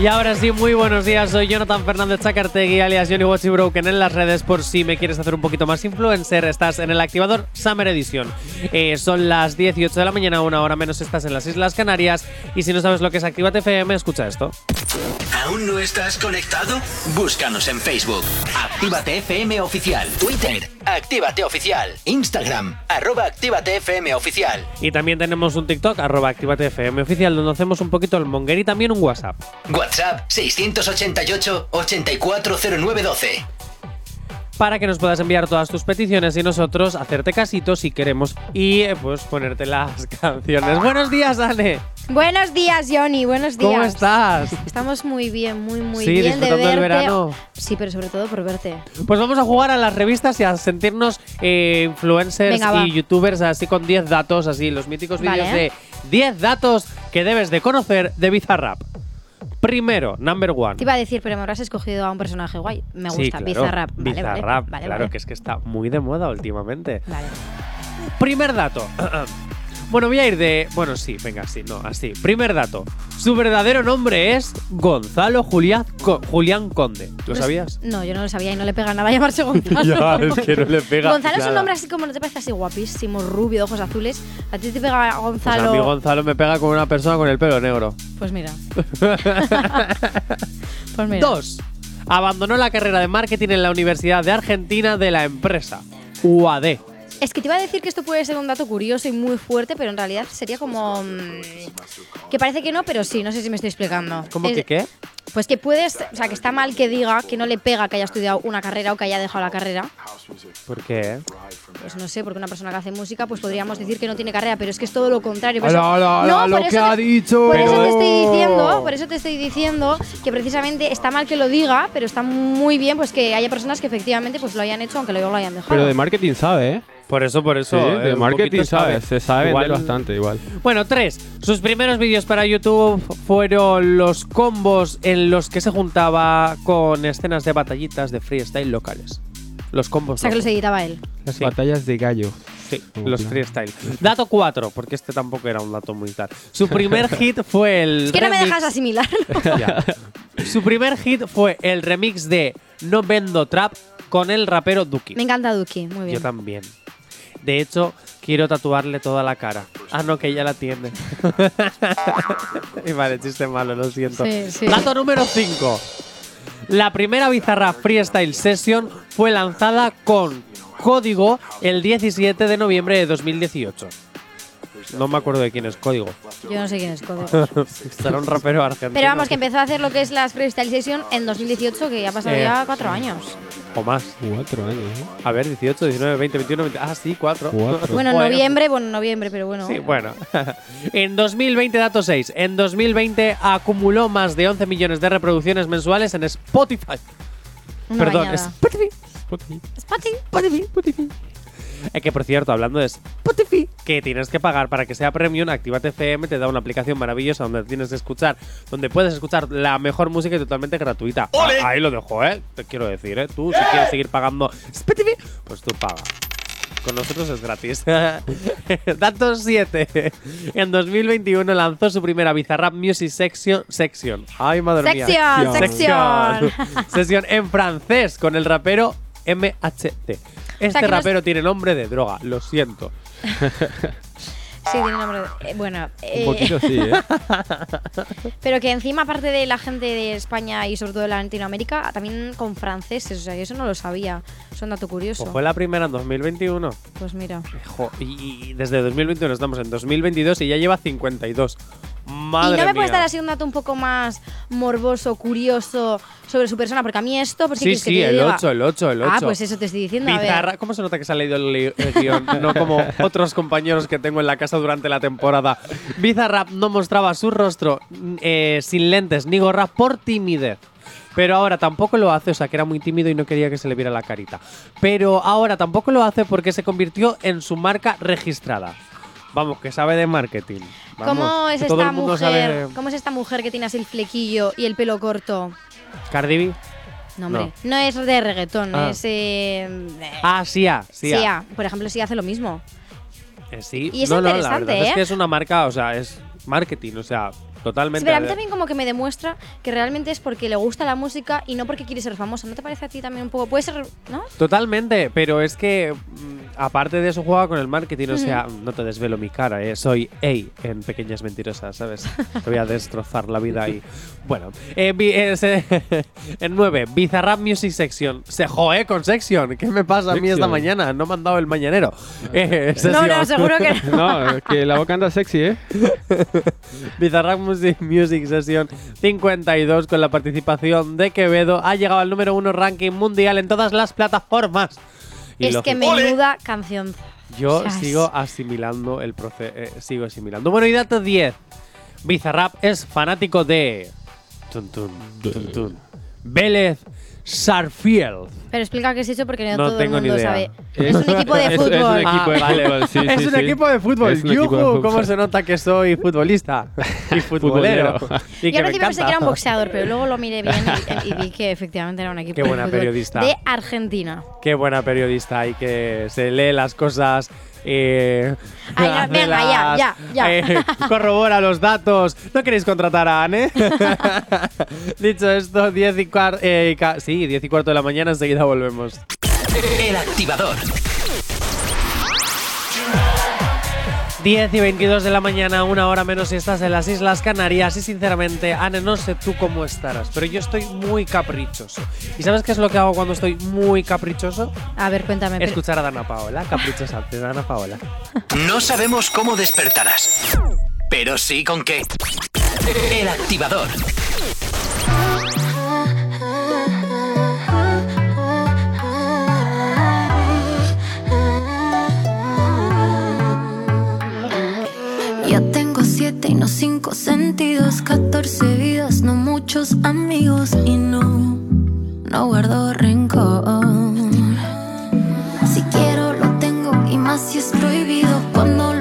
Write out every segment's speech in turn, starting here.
Y ahora sí, muy buenos días. Soy Jonathan Fernández Chacartegui, alias Johnny Watchy Broken en las redes. Por si me quieres hacer un poquito más influencer, estás en el activador Summer Edition. Eh, son las 18 de la mañana, una hora menos estás en las Islas Canarias. Y si no sabes lo que es Actívate FM, escucha esto. ¿Aún no estás conectado? Búscanos en Facebook. Actívate FM Oficial. Twitter. Actívate Oficial. Instagram. Arroba Actívate FM Oficial. Y también tenemos un TikTok, arroba Actívate FM Oficial, donde hacemos un poquito el monger y también un WhatsApp. WhatsApp 688-840912. para que nos puedas enviar todas tus peticiones y nosotros hacerte casitos si queremos y eh, pues ponerte las canciones. Buenos días, Ale. Buenos días, Johnny. Buenos días. ¿Cómo estás? Estamos muy bien, muy, muy Sí, bien de disfrutando verte. del verano. Sí, pero sobre todo por verte. Pues vamos a jugar a las revistas y a sentirnos eh, influencers Venga, va. y youtubers así con 10 datos, así los míticos Vale. vídeos de 10 datos que debes de conocer de Bizarrap. Primero, number one. Te iba a decir, pero me habrás escogido a un personaje guay. Me gusta, Sí, claro, Bizarrap. Vale, Bizarrap, vale, claro, que es que está muy de moda últimamente. Vale. Primer dato. Bueno, voy a ir de. Bueno, sí, venga, sí, no, así. Primer dato. Su verdadero nombre es Gonzalo Julián, Co- Julián Conde. ¿Lo Pues- sabías? No, yo no lo sabía y no le pega nada llamarse Gonzalo. Ya, es que no le pega Gonzalo es un nombre así como, ¿no te parece así guapísimo, rubio, ojos azules? ¿A ti te pega Pues Gonzalo? a mí Gonzalo me pega como una persona con el pelo negro. Pues mira. pues mira. Dos. Abandonó la carrera de marketing en la Universidad de Argentina de la empresa. UAD. Es que te iba a decir que esto puede ser un dato curioso y muy fuerte, pero en realidad sería como. mm, que parece que no, pero sí, no sé si me estoy explicando. ¿Cómo Es- que qué? Pues que puedes. O sea, que está mal que diga que no le pega que haya estudiado una carrera o que haya dejado la carrera. ¿Por qué? Pues no sé, porque una persona que hace música, pues podríamos decir que no tiene carrera, pero es que es todo lo contrario. Por Ala, ala, ala, lo por que ha te- dicho. Por eso te estoy diciendo, por eso te estoy diciendo que precisamente está mal que lo diga, pero está muy bien pues que haya personas que efectivamente pues lo hayan hecho aunque luego lo hayan dejado. Pero de marketing sabe, ¿eh? Por eso, por eso. Sí, eh, de marketing poquito sabe, se sabe Igual- vender bastante igual. Bueno, tres. Sus primeros vídeos para YouTube fueron los combos en los que se juntaba con escenas de batallitas de freestyle locales. Los o combos. sea, que los editaba él. Sí, Batallas de gallo. sí, Como los plan. freestyle. Dato 4, porque este tampoco era un dato muy tal. Su primer hit fue el. Es que no me remix- dejas asimilarlo. Ya. Su primer hit fue el remix de No Vendo Trap con el rapero Duki. me encanta Duki, muy bien. Yo también. De hecho, quiero tatuarle toda la cara. Ah, no, que ya la tiene. y vale, chiste malo, lo siento. Sí, sí. Dato número 5. La primera bizarra Freestyle Session fue lanzada con código el 17 de noviembre de 2018. No me acuerdo de quién es código. Yo no sé quién es Código. Será un rapero argentino. Pero vamos, que empezó a hacer lo que es las Freestyle Session en 2018, que ya ha pasado Eh. ya cuatro años. O más. Cuatro años, ¿eh? A ver, 18, 19, 20, 21, 20. Ah, sí, 4. Cuatro. Bueno, en Bueno. noviembre, bueno, en noviembre, pero bueno. Sí, bueno. en 2020, dato 6. En 2020 acumuló más de 11 millones de reproducciones mensuales en Spotify. Una Perdón, bañada. Spotify. Spotty. Spotify, Spotify. Es que, por cierto, hablando de Spotify, que tienes que pagar para que sea premium, Activate FM te da una aplicación maravillosa donde tienes que escuchar, donde puedes escuchar la mejor música y totalmente gratuita. Ah, Ahí lo dejo, ¿eh? Te quiero decir, ¿eh? Tú, si quieres seguir pagando Spotify, pues tú paga. Con nosotros es gratis. Dato 7. En 2021 lanzó su primera Bizarrap Music Section. section. Ay, madre mía. Sección, sección. Sesión en francés con el rapero MHT. Este rapero tiene nombre de droga, lo siento. Sí, tiene nombre. de- eh, bueno, eh, Un poquito sí, ¿eh? pero que encima, aparte de la gente de España y sobre todo de Latinoamérica, también con franceses. O sea, que eso no lo sabía. Es un dato curioso. Pues fue la primera en 2021. Pues mira. Jo, y, y desde 2021 estamos en 2022 y ya lleva 52. Madre y no me mía. puedes dar así un dato un poco más morboso, curioso sobre su persona, porque a mí esto, pues ¿qué Sí, quieres que sí, te el diga? 8, el 8, el 8. Ah, pues eso te estoy diciendo. A ver. Bizarra. ¿Cómo se nota que se ha leído el, li- el guion? no como otros compañeros que tengo en la casa durante la temporada. Bizarrap no mostraba su rostro mm, eh, sin lentes ni gorra por timidez. Pero ahora tampoco lo hace, o sea que era muy tímido y no quería que se le viera la carita. Pero ahora tampoco lo hace porque se convirtió en su marca registrada. Vamos, que sabe de marketing. Vamos, ¿Cómo es esta mujer? sabe. ¿Cómo es esta mujer que tiene así el flequillo y el pelo corto? Cardi B. No, hombre. No, es de reggaetón, Ah. es. Eh, eh, Ah, Sia. Sia. Sia. Por ejemplo, sí hace lo mismo. Eh, sí. Y es no, no, la interesante, es ¿eh? que es una marca, o sea, es marketing, o sea, totalmente. Sí, pero a mí también como que me demuestra que realmente es porque le gusta la música y no porque quiere ser famosa. ¿No te parece a ti también un poco? Puede ser, ¿no? Totalmente, pero es que mm, aparte de eso juega con el marketing, o sea, no te desvelo mi cara, ¿eh? soy A en Pequeñas Mentirosas, ¿sabes? Te voy a destrozar la vida y bueno, eh, eh, en 9, Bizarrap Music Section, se joe con Section, ¿qué me pasa a mí esta mañana? No me han dado el mañanero. Eh, No, no, seguro que no. No, es que la boca anda sexy, ¿eh? Bizarrap Music, Music Session 52 con la participación de Quevedo ha llegado al número uno ranking mundial en todas las plataformas. Y Es que menuda canción. Yo O sea, es- sigo asimilando el proceso. sigo asimilando. Bueno, y dato 10. Bizarrap es fanático de. Tun, tun, tun, tun. Vélez Sarfield. Pero explica qué es eso porque no, No todo tengo el ni mundo idea. sabe. Es un equipo de Es- es un fútbol. equipo Ah, de vale. fútbol, sí, es sí, un sí. equipo de fútbol. Fútbol. ¿Cómo se nota que soy futbolista? y futbolero. Y Yo al principio pensé que era un boxeador, pero luego lo miré bien y, y vi que efectivamente era un equipo Qué de buena fútbol periodista. de Argentina. Qué buena periodista y que se lee las cosas. Eh, Ay, venga, ya, ya, ya. eh, corrobora los datos. ¿No queréis contratar a Anne? Dicho esto, 10 y cuarto. sí, 10 y cuarto de la mañana, enseguida volvemos. El activador. 10 y 22 de la mañana, una hora menos si estás en las Islas Canarias. Y sinceramente, Anne, no sé tú cómo estarás, pero yo estoy muy caprichoso. ¿Y sabes qué es lo que hago cuando estoy muy caprichoso? A ver, cuéntame. pero- Escuchar a Dana Paola, caprichosa de Dana Paola. No sabemos cómo despertarás, pero sí con qué. El activador. Tengo siete y no cinco sentidos, 14 vidas, no muchos amigos y no, no guardo rencor. Si quiero lo tengo y más si es prohibido. Cuando lo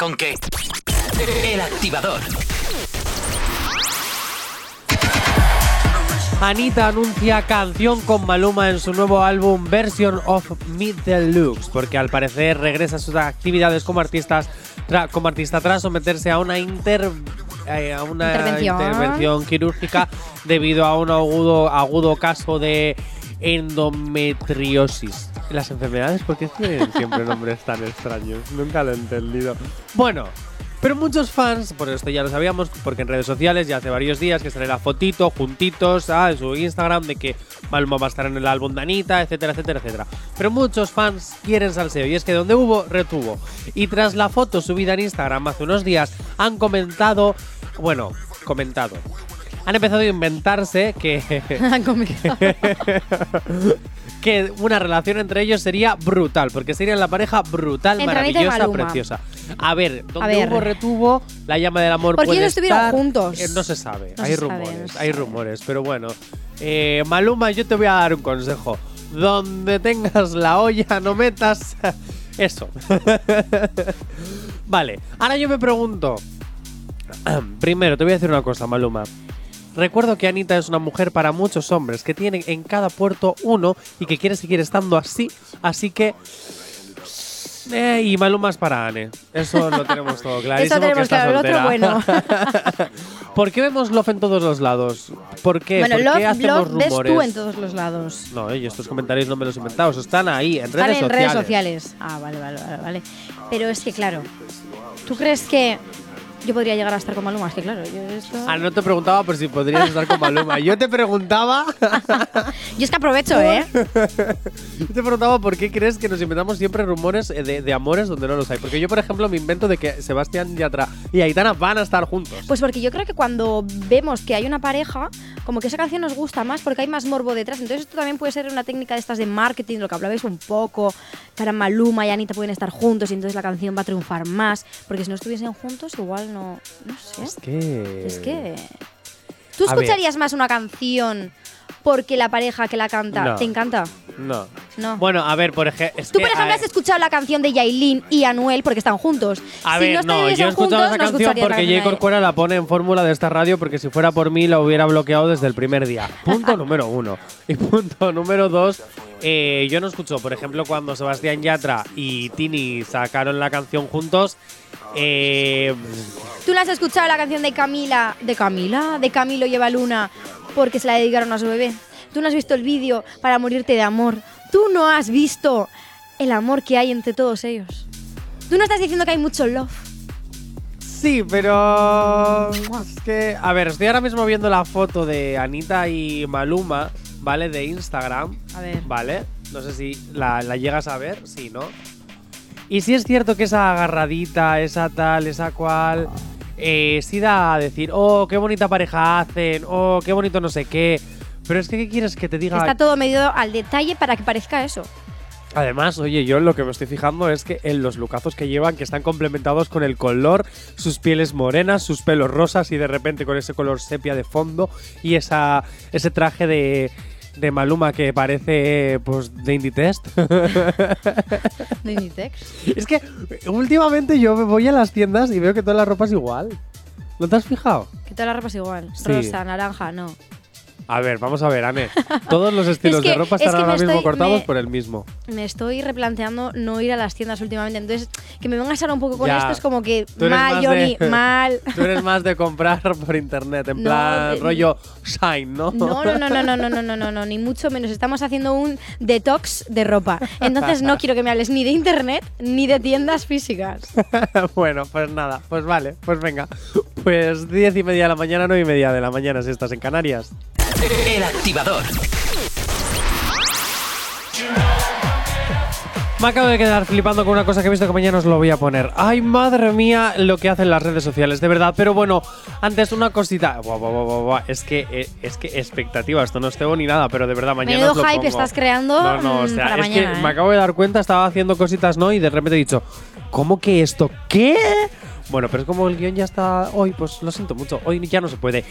con qué? El activador. Anita anuncia canción con Maluma en su nuevo álbum Version of Me Deluxe, porque al parecer regresa a sus actividades como, artistas, como artista tras someterse a una, inter- eh, a una Intervención. intervención quirúrgica debido a un agudo, agudo caso de endometriosis. Las enfermedades, ¿por qué tienen siempre nombres tan extraños? Nunca lo he entendido. Bueno, pero muchos fans, por esto ya lo sabíamos, porque en redes sociales ya hace varios días que sale la fotito juntitos ah, en su Instagram de que Maluma va a estar en el álbum de Anita, etcétera, etcétera, etcétera. Pero muchos fans quieren salseo y es que donde hubo, retuvo. Y tras la foto subida en Instagram hace unos días, han comentado, bueno, comentado. Han empezado a inventarse que que una relación entre ellos sería brutal, porque serían la pareja brutal, Entre Anita y maravillosa, Maluma. preciosa. A ver, donde A ver. hubo retuvo, la llama del amor ¿Por qué puede no estuvieron estar, juntos? eh, no se sabe, No hay se sabe, rumores, no se hay sabe. rumores, pero bueno. Eh, Maluma, yo te voy a dar un consejo. Donde tengas la olla, no metas eso. vale, ahora yo me pregunto. Primero, te voy a decir una cosa, Maluma. Recuerdo que Anita es una mujer para muchos hombres, que tienen en cada puerto uno y que quiere seguir estando así. Así que. Eh, y Maluma es para Ane. Eso lo tenemos todo clarísimo. Eso tenemos que está claro, el otro soltera. ¿Por qué vemos Love en todos los lados? ¿Por qué? bueno, ¿Por Love, qué hacemos Love ves rumores? tú en todos los lados. No, yo estos comentarios no me los he inventado, están ahí, en Están redes en sociales. redes sociales. Ah, vale, vale, vale, vale. Pero es que, claro, ¿tú crees que yo podría llegar a estar con Maluma? Es que, claro, yo esto... Ah, no te preguntaba por si podrías estar con Maluma. Yo te preguntaba. Yo es que aprovecho, ¿eh? Yo te preguntaba por qué crees que nos inventamos siempre rumores eh, de, de amores donde no los hay. Porque yo, por ejemplo, me invento de que Sebastián Yatra y Aitana van a estar juntos. Pues porque yo creo que cuando vemos que hay una pareja, como que esa canción nos gusta más porque hay más morbo detrás. Entonces esto también puede ser una técnica de estas de marketing, lo que hablabais un poco, ahora Maluma y Anita pueden estar juntos y entonces la canción va a triunfar más. Porque si no estuviesen juntos, igual no... No sé. es que. Es que... ¿Tú A ver. escucharías más una canción porque la pareja que la canta No. te encanta? No. No. Bueno, a ver, por ejemplo. Tú, por ejemplo, has escuchado la canción de Yailin y Anuel porque están juntos. A si ver, no, no, yo he escuchado esa canción porque de- Corcuera la pone en fórmula de esta radio porque si fuera por mí la hubiera bloqueado desde el primer día. Punto número uno. Y punto número dos, eh, yo no escucho, por ejemplo, cuando Sebastián Yatra y Tini sacaron la canción juntos. Eh, ¿Tú no has escuchado la canción de Camila, de Camila, de Camilo lleva luna porque se la dedicaron a su bebé? ¿Tú no has visto el vídeo para morirte de amor? ¿Tú no has visto el amor que hay entre todos ellos? ¿Tú no estás diciendo que hay mucho love? sí, pero. Es que. A ver, estoy ahora mismo viendo la foto de Anita y Maluma, ¿vale? De Instagram. A ver. ¿Vale? No sé si la, la llegas a ver, sí, ¿no? Y sí es cierto que esa agarradita, esa tal, esa cual, eh, sí da a decir, oh, qué bonita pareja hacen, oh, qué bonito no sé qué. Pero es que, ¿qué quieres que te diga? Está todo medido al detalle para que parezca eso. Además, oye, yo lo que me estoy fijando es que en los lucazos que llevan, que están complementados con el color, sus pieles morenas, sus pelos rosas y de repente con ese color sepia de fondo y esa, ese traje de, de Maluma que parece pues de Indie Test. De Inditex. es que últimamente yo me voy a las tiendas y veo que toda la ropa es igual. ¿No te has fijado? Que toda la ropa es igual. Sí. Rosa, naranja, no. A ver, vamos a ver, Ane. Todos los estilos que- de ropa es están que me ahora mismo estoy- cortados me- por el mismo. Me estoy replanteando no ir a las tiendas últimamente. Entonces, que me vengas ahora un poco con Ya. esto es como que mal, Johnny, mal. Tú eres más de comprar por internet, en No, plan de- rollo Shine, ¿no? No, no, no, no, no, no, no, no, no, no, ni mucho menos. Estamos haciendo un detox de ropa. Entonces no quiero que me hables ni de internet ni de tiendas físicas. bueno, pues nada, pues vale, pues venga. Pues diez y media de la mañana, nueve y media de la mañana si estás en Canarias. El activador. Me acabo de quedar flipando con una cosa que he visto que mañana os lo voy a poner. Ay, madre mía, lo que hacen las redes sociales, de verdad. Pero bueno, antes una cosita. Buah, buah, buah, buah, buah. Es que, eh, es que expectativa, esto no es tengo ni nada, pero de verdad mañana. Menudo os lo hype pongo. estás creando, No, no, o mm, sea, para es mañana, que ¿eh? me acabo de dar cuenta, estaba haciendo cositas, ¿no? Y de repente he dicho, ¿cómo que esto? ¿Qué? Bueno, pero es como el guion ya está hoy, pues lo siento mucho. Hoy ya no se puede.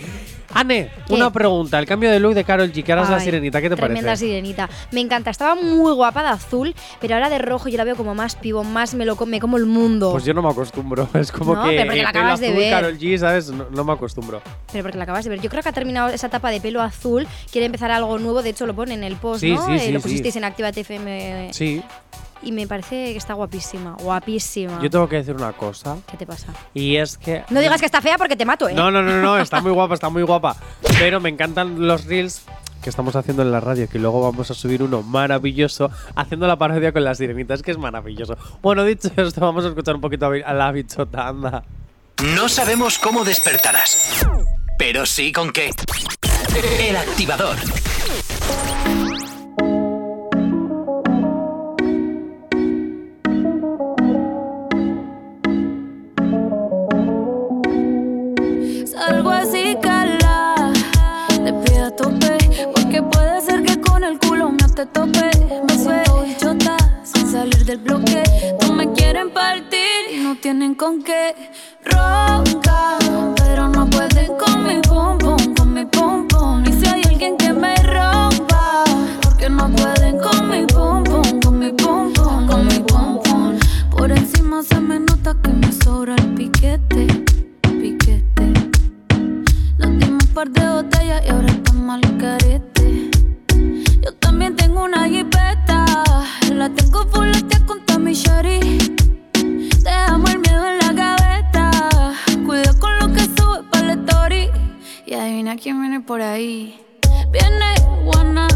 Anne, ¿Qué? una pregunta. El cambio de look de Carol G, que ahora es la sirenita, ¿qué te tremenda parece? sirenita. Me encanta. Estaba muy guapa de azul, pero ahora de rojo yo la veo como más pivo, más me lo come como el mundo. Pues yo no me acostumbro. Es como No, que pero porque la acabas de azul, ver. Karol G, ¿sabes? No, no me acostumbro. Pero porque la acabas de ver. Yo creo que ha terminado esa etapa de pelo azul. Quiere empezar algo nuevo. De hecho, lo pone en el post, Sí, ¿no? sí, Eh, sí, lo pusisteis en Activa TFM. Sí. Y me parece que está guapísima. Guapísima. Yo tengo que decir una cosa. ¿Qué te pasa? Y es que. No digas que está fea porque te mato, ¿eh? No, no, no, no, está muy guapa, está muy guapa. Pero me encantan los reels que estamos haciendo en la radio, que luego vamos a subir uno maravilloso haciendo la parodia con las sirenitas, que es maravilloso. Bueno, dicho esto, vamos a escuchar un poquito a la bichota, anda. No sabemos cómo despertarás, pero sí con qué. El activador. Te tope. Me suelto bichota, sin salir del bloque. No me quieren partir y no tienen con qué. Ronca, pero no pueden con mi pum pum, con mi pum pum. Y si hay alguien que me rompa, porque no pueden con mi pum pum, con mi pum pum, con mi pum pum. Por encima se me nota que me sobra el piquete, piquete. Nos dimos un par de botellas y ahora estamos al carete. Tengo una jipeta. La tengo fuletea con Tommy Shari. Dejamos el miedo en la gaveta. Cuida con lo que sube para la story. Y adivina quién viene por ahí. Viene Juana,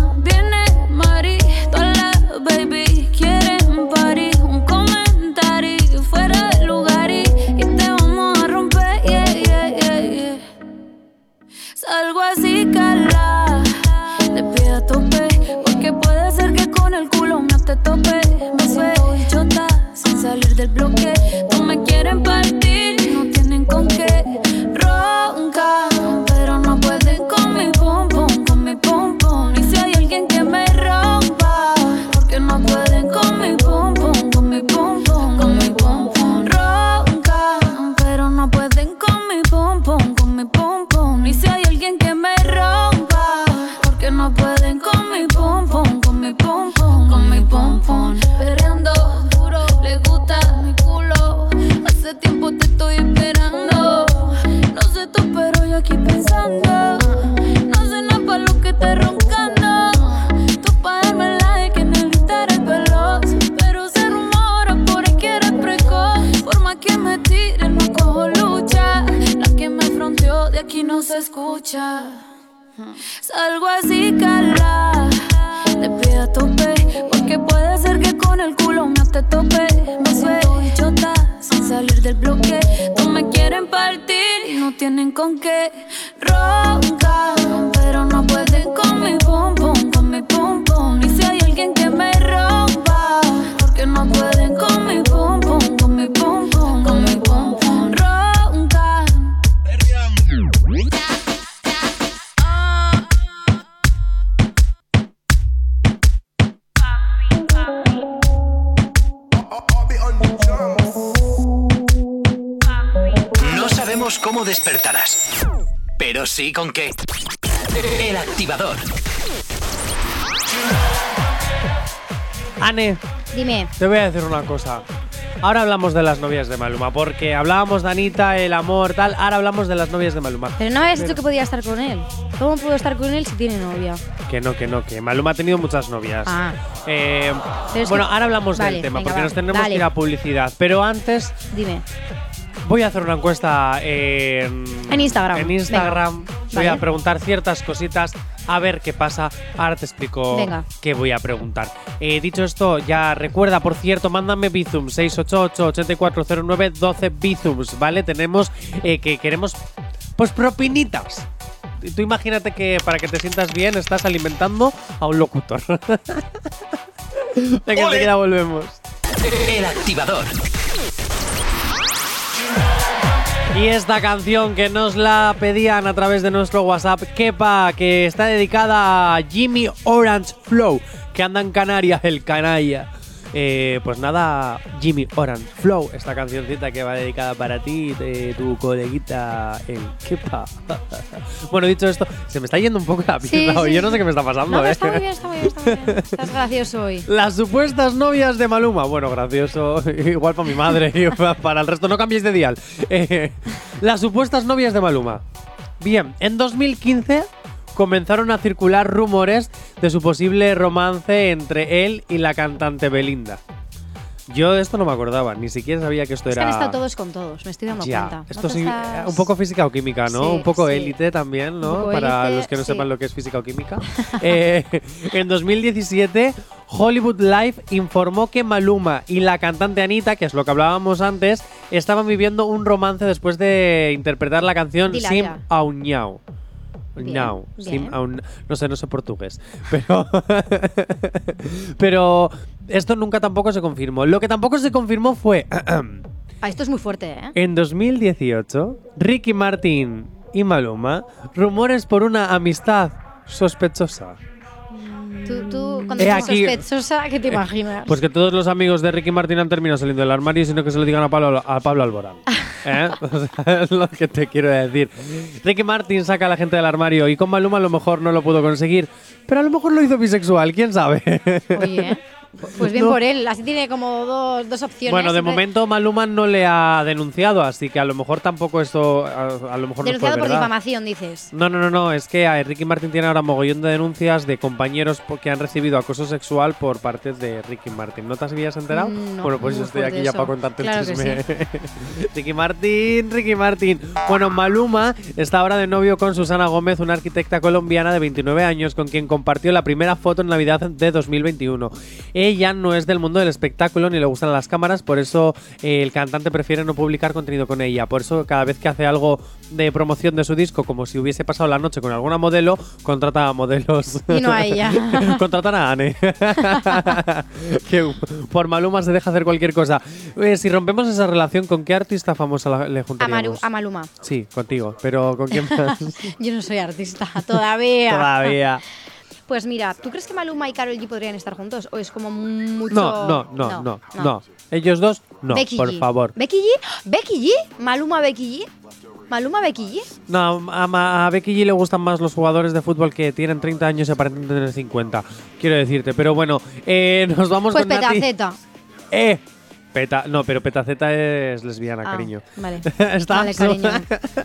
Cómo despertarás, pero sí con qué. El activador. Anne, Dime. te voy a decir una cosa. Ahora hablamos de las novias de Maluma, porque hablábamos de Anita, el amor, tal. Ahora hablamos de las novias de Maluma. Pero no me habías dicho que podía estar con él. ¿Cómo puedo estar con él si tiene novia? Que no, que no, que Maluma ha tenido muchas novias. Ah. Eh, Pero es bueno, que- ahora hablamos Vale, del tema, venga, porque va, nos tenemos dale. que ir a publicidad. Pero antes, Dime. Voy a hacer una encuesta en, En Instagram. En Instagram. Venga. Voy Vale. a preguntar ciertas cositas, a ver qué pasa. Ahora te explico Venga. qué voy a preguntar. Eh, dicho esto, ya recuerda, por cierto, mándame Bizum 688-8409-12 Bizums, ¿vale? Tenemos eh, que queremos, pues, propinitas. Y Tú imagínate que para que te sientas bien estás alimentando a un locutor. Venga, enseguida volvemos. El activador. Y esta canción que nos la pedían a través de nuestro WhatsApp, Kepa, que está dedicada a Jimmy Orange Flow, que anda en Canarias, el canalla. Eh, pues nada, Jimmy Oran Flow, esta cancioncita que va dedicada para ti, de tu coleguita el Kepa. bueno, dicho esto, se me está yendo un poco la pinza hoy. sí, Yo no sé qué me está pasando, No, ¿eh? está muy bien, está muy bien, está muy bien. Estás gracioso hoy. Las supuestas novias de Maluma. Bueno, gracioso. Igual para mi madre para el resto. No cambiéis de dial. Eh, las supuestas novias de Maluma. Bien, en 2015 comenzaron a circular rumores de su posible romance entre él y la cantante Belinda. Yo de esto no me acordaba, ni siquiera sabía que esto Es que era. han estado todos con todos, me estoy dando Ya, cuenta. esto ¿No te sí, estás- un poco física o química, ¿no? Sí, un poco sí. élite también, ¿no? Para élite, los que no sepan lo que es física o química. Eh, en 2017, Hollywood Life informó que Maluma y la cantante Anita, que es lo que hablábamos antes, estaban viviendo un romance después de interpretar la canción Dila, Sim. Auñao. Bien, Now, Sim no sé, no sé portugués, pero pero esto nunca tampoco se confirmó. Lo que tampoco se confirmó fue Ah, esto es muy fuerte, ¿eh? en 2018, Ricky Martin y Maluma, rumores por una amistad sospechosa. Tú, tú cuando aquí- sospechosa, ¿qué te imaginas? Pues que todos los amigos de Ricky Martin han terminado saliendo del armario, sino que se lo digan a Pablo, a Pablo Alborán. ¿Eh? O sea, es lo que te quiero decir. Ricky Martin saca a la gente del armario y con Maluma a lo mejor no lo pudo conseguir, pero a lo mejor lo hizo bisexual, quién sabe. Oye, pues bien No. por él. Así tiene como dos, dos opciones. Bueno, de momento Maluma no le ha denunciado, así que a lo mejor tampoco esto, a, a lo mejor no fue Denunciado por verdad. difamación, dices. No, no, no, no, es que a Ricky Martin tiene ahora mogollón de denuncias de compañeros que han recibido acoso sexual por parte de Ricky Martin. ¿No te habías enterado? Mm, no, bueno, pues yo estoy aquí ya eso. para contarte Claro el chisme. Ricky Martin, Ricky Martin. Bueno, Maluma está ahora de novio con Susana Gómez, una arquitecta colombiana de 29 años con quien compartió la primera foto en Navidad de 2021. Ella no es del mundo del espectáculo ni le gustan las cámaras, por eso eh, el cantante prefiere no publicar contenido con ella. Por eso cada vez que hace algo de promoción de su disco, como si hubiese pasado la noche con alguna modelo, contrata a modelos. Y no a ella. Contratan a Anne. que por Maluma se deja hacer cualquier cosa. Eh, si rompemos esa relación, ¿con qué artista famosa la- le A, juntaríamos? Maru- a Maluma. Sí, contigo. Pero ¿con quién más? Yo no soy artista todavía. Todavía. Pues mira, ¿tú crees que Maluma y Karol G podrían estar juntos? ¿O es como mucho.? No, no, no, no, no, Ellos dos, no, Becky por G. favor. ¿Becky G? ¿Becky G? ¿Maluma Becky G? ¿Maluma Becky G? No, a, Becky G le gustan más los jugadores de fútbol que tienen 30 años y aparentan tener 50. Quiero decirte, pero bueno, eh, nos vamos Pues con Nati. ¡Eh! Peta, no, pero Petaceta es lesbiana, Ah, cariño. Vale. Está Vale, cariño.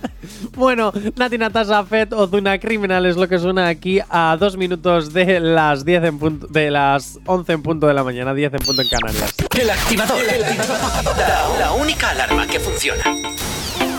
bueno, Nati Natasha Fed Ozuna Criminal es lo que suena aquí a dos minutos de las 10 en punto, de las 11 en punto de la mañana, 10 en punto en Canarias. El activador. El activador. La, la única alarma que funciona. El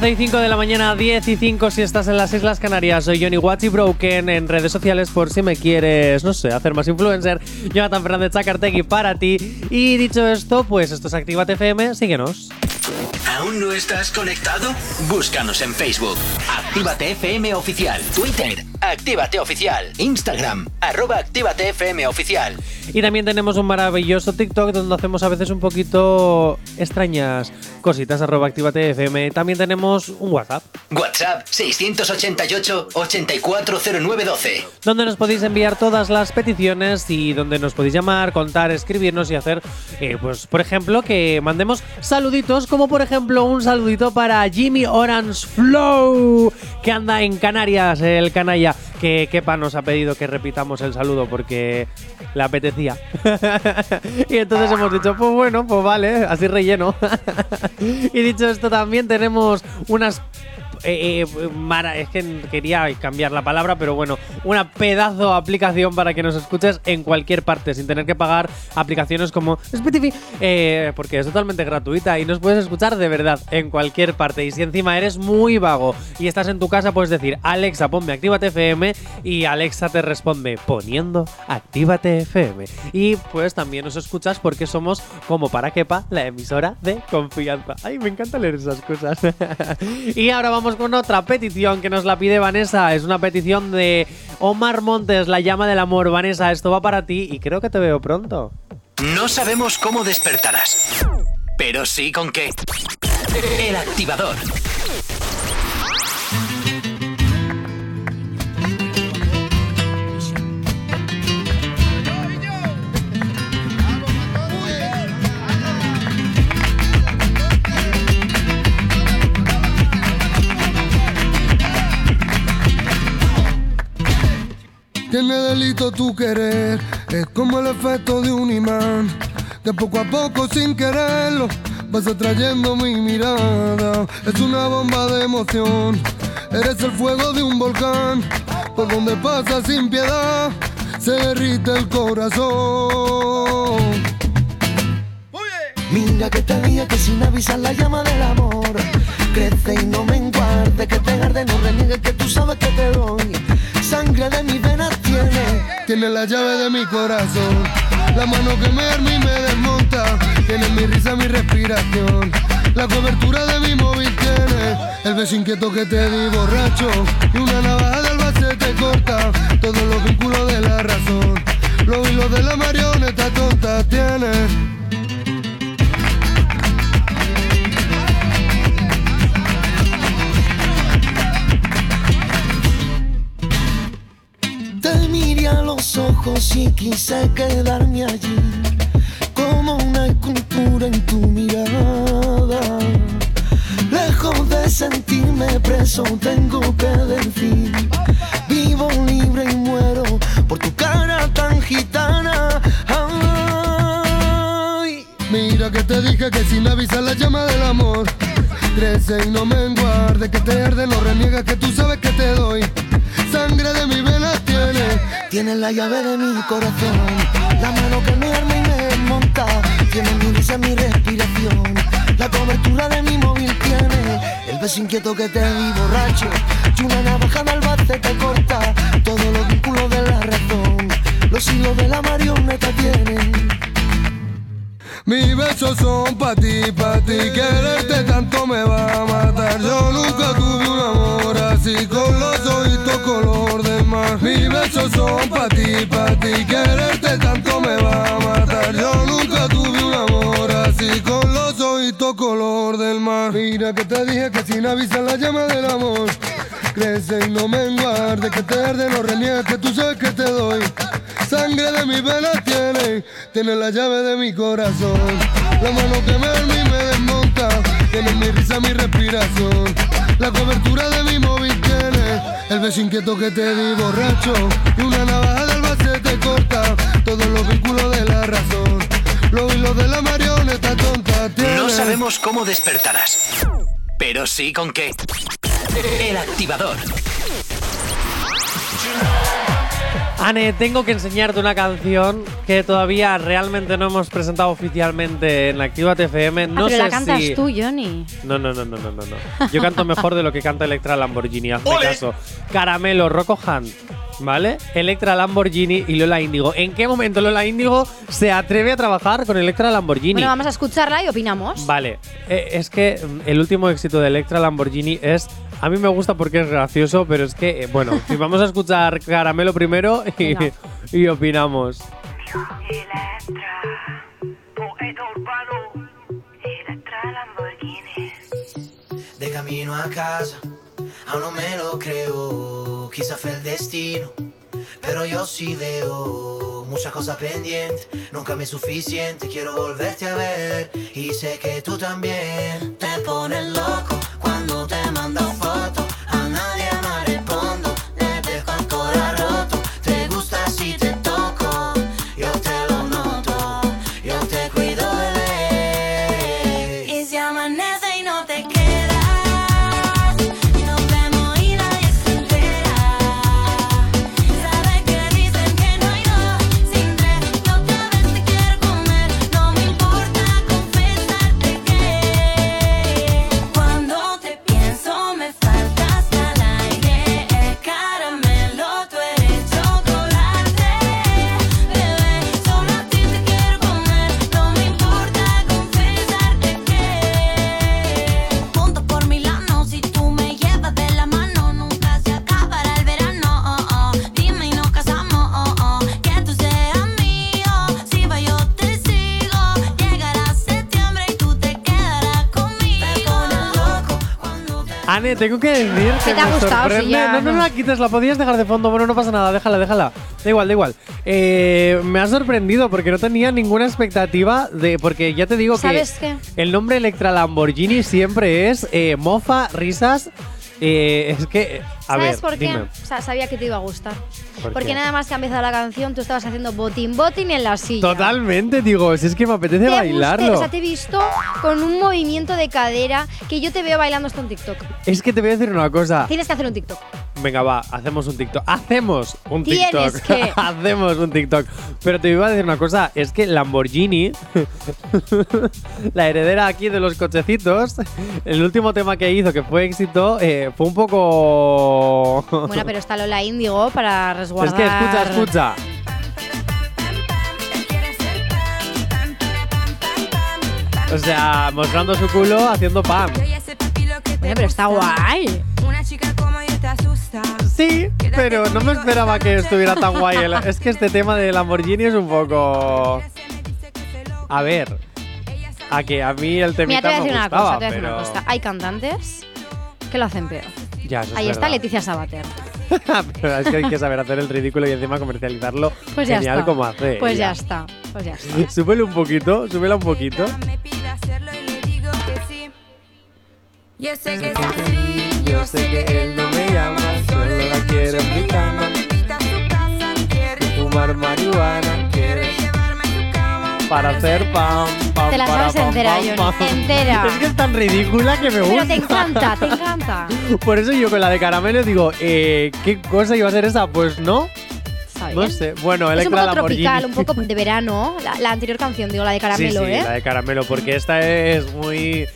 11 y 5 de la mañana, 10 y 5 si estás en las Islas Canarias. Soy Johnny Watchy Broken en redes sociales por si me quieres, no sé, hacer más influencer. Jonathan Fernández Chacartegui para ti. Y dicho esto, pues esto es Actívate FM, síguenos. ¿Aún no estás conectado? Búscanos en Facebook. Actívate FM Oficial. Twitter. Actívate Oficial. Instagram. Arroba Actívate FM Oficial. Y también tenemos un maravilloso TikTok donde hacemos a veces un poquito extrañas cositas, arroba Actívate FM. También tenemos un WhatsApp. WhatsApp 688-840912. donde nos podéis enviar todas las peticiones y donde nos podéis llamar, contar, escribirnos y hacer, eh, pues, por ejemplo, que mandemos saluditos, como por ejemplo un saludito para Jimmy Orange Flow, que anda en Canarias, el canalla, que Kepa nos ha pedido que repitamos el saludo porque le apetecía. y entonces hemos dicho, pues bueno, pues vale, así relleno. y dicho esto, también tenemos unas eh, eh, mara- es que quería cambiar la palabra, pero bueno, una pedazo aplicación para que nos escuches en cualquier parte, sin tener que pagar aplicaciones como Spotify, eh, porque es totalmente gratuita y nos puedes escuchar de verdad en cualquier parte. Y si encima eres muy vago y estás en tu casa, puedes decir, Alexa, ponme Actívate FM y Alexa te responde poniendo Actívate FM. Y pues también nos escuchas porque somos como para quepa la emisora de confianza. Ay, me encanta leer esas cosas. y ahora vamos con otra petición que nos la pide Vanessa. Es una petición de Omar Montes, La llama del amor. Vanessa, esto va para ti y creo que te veo pronto. No sabemos cómo despertarás, pero sí con qué. El activador. Tiene delito tu querer, es como el efecto de un imán, que poco a poco sin quererlo vas atrayendo mi mirada. Es una bomba de emoción, eres el fuego de un volcán, por donde pasa sin piedad, se derrite el corazón. Mira que te dije que sin avisar la llama del amor crece y no me enguarde, que te arde, no reniegues que tú sabes que te doy. Sangre de mis venas tiene. Tiene la llave de mi corazón, la mano que me arma y me desmonta. Tiene mi risa, mi respiración, la cobertura de mi móvil tiene. El beso inquieto que te di borracho y una navaja de albacete corta. Todos los vínculos de la razón, los hilos de la marioneta tonta tiene. a los ojos y quise quedarme allí, como una escultura en tu mirada. Lejos de sentirme preso, tengo que decir, vivo libre y muero por tu cara tan gitana. Ay. Mira que te dije que sin avisar la llama del amor crece y no me enguarde, que te arde, no reniega, que tú sabes que Tienes la llave de mi corazón, la mano que me arma y me desmonta. Tienes mi en mi respiración, la cobertura de mi móvil tiene. El beso inquieto que te di borracho, y una navaja de albacete te corta. Todos los vínculos de la razón, los hilos de la marioneta tienen. Mis besos son pa' ti, pa' ti. Quererte tanto me va a matar. Yo nunca tuve un amor así, con los ojitos color de mar. Mis besos son pa' ti, pa' ti. Quererte tanto me va a matar. Yo nunca tuve un amor así, con los ojitos color del mar. Mira que te dije que sin avisar la llama del amor. Crece y no menguar, de que te arde, no reniegas que tú sabes que te doy. Sangre de mis venas tiene, tiene la llave de mi corazón. La mano que me arma y me desmonta, tiene mi risa, mi respiración. La cobertura de mi móvil tiene, el beso inquieto que te di borracho. Y una navaja del base te corta, todos los vínculos de la razón. Los hilos de la marioneta tonta tiene. No sabemos cómo despertarás, pero sí con qué. El activador. Ane, tengo que enseñarte una canción que todavía realmente no hemos presentado oficialmente en la Activa TFM. No ah, pero sé la cantas si... tú, Johnny. No, no, no, no, no, no, no. Yo canto mejor de lo que canta Electra Lamborghini, hazme caso. Caramelo, Rocco Hunt, ¿vale? Electra Lamborghini y Lola Índigo. ¿En qué momento Lola Índigo se atreve a trabajar con Electra Lamborghini? Bueno, vamos a escucharla y opinamos. Vale, eh, es que mm, el último éxito de Electra Lamborghini es. A mí me gusta porque es gracioso, pero es que, eh, bueno, si vamos a escuchar Caramelo primero y, Venga. y opinamos. De camino a casa, aún no me lo creo. Quizás fue el destino, pero yo sí veo muchas cosas pendientes. Nunca me es suficiente, quiero volverte a ver. Y sé que tú también te pones loco cuando te mando fotos. Tengo que decir que ¿Qué te ha me gustado? Ya, no, no no. la quites, la podías dejar de fondo. Bueno, no pasa nada, déjala, déjala. Da igual, da igual. Eh, me ha sorprendido porque no tenía ninguna expectativa de. Porque ya te digo ¿Sabes que qué? el nombre Electra Lamborghini siempre es eh, mofa, risas. Eh, es que. A ¿Sabes ver, por qué? dime. O sea, sabía que te iba a gustar. ¿Por Porque qué? nada más que ha empezado la canción, tú estabas haciendo botín, botín en la silla. Totalmente, digo, si es que me apetece Te bailarlo. guste- o sea, te he visto con un movimiento de cadera que yo te veo bailando esto en TikTok. Es que te voy a decir una cosa. Tienes que hacer un TikTok. Venga, va, hacemos un TikTok. Hacemos un Tienes TikTok. que. hacemos un TikTok. Pero te iba a decir una cosa, es que Lamborghini, la heredera aquí de los cochecitos, el último tema que hizo que fue éxito, eh, fue un poco... Bueno, pero está Lola Índigo para es resguardar. que escucha, escucha. O sea, mostrando su culo haciendo pam. Bueno, pero está guay. Una chica Sí, pero no me esperaba que estuviera tan guay. el- Es que este tema de Lamborghini es un poco... A ver, a que a mí el temita Mira, te voy a me decir una cosa, te voy a decir pero... una cosa. Hay cantantes que lo hacen peor. Ya, eso es Ahí está. Leticia Sabater. pero es que hay que saber hacer el ridículo y encima comercializarlo Pues ya genial está. como hace Pues ya está. Pues ya está. Súbele un poquito, súbela un poquito. Me pide hacerlo y le digo que sí. Yo sé que es así. Yo sé que él no me llama, en mi cama. Quiere Fumar marihuana, quiere... llevarme a su cama. para hacer pam, pam. Te la para, sabes pam, entera, pam, Johnny, pam. entera. Es que es tan ridícula que me gusta. Pero te encanta, te encanta. Por eso yo con la de caramelo digo, eh, ¿qué cosa iba a ser esa? Pues no, Está no bien. sé. Bueno, Es un Electra poco Lamborghini. tropical, un poco de verano. La, la anterior canción, digo, la de caramelo, sí, sí, ¿eh? la de caramelo, porque esta es muy...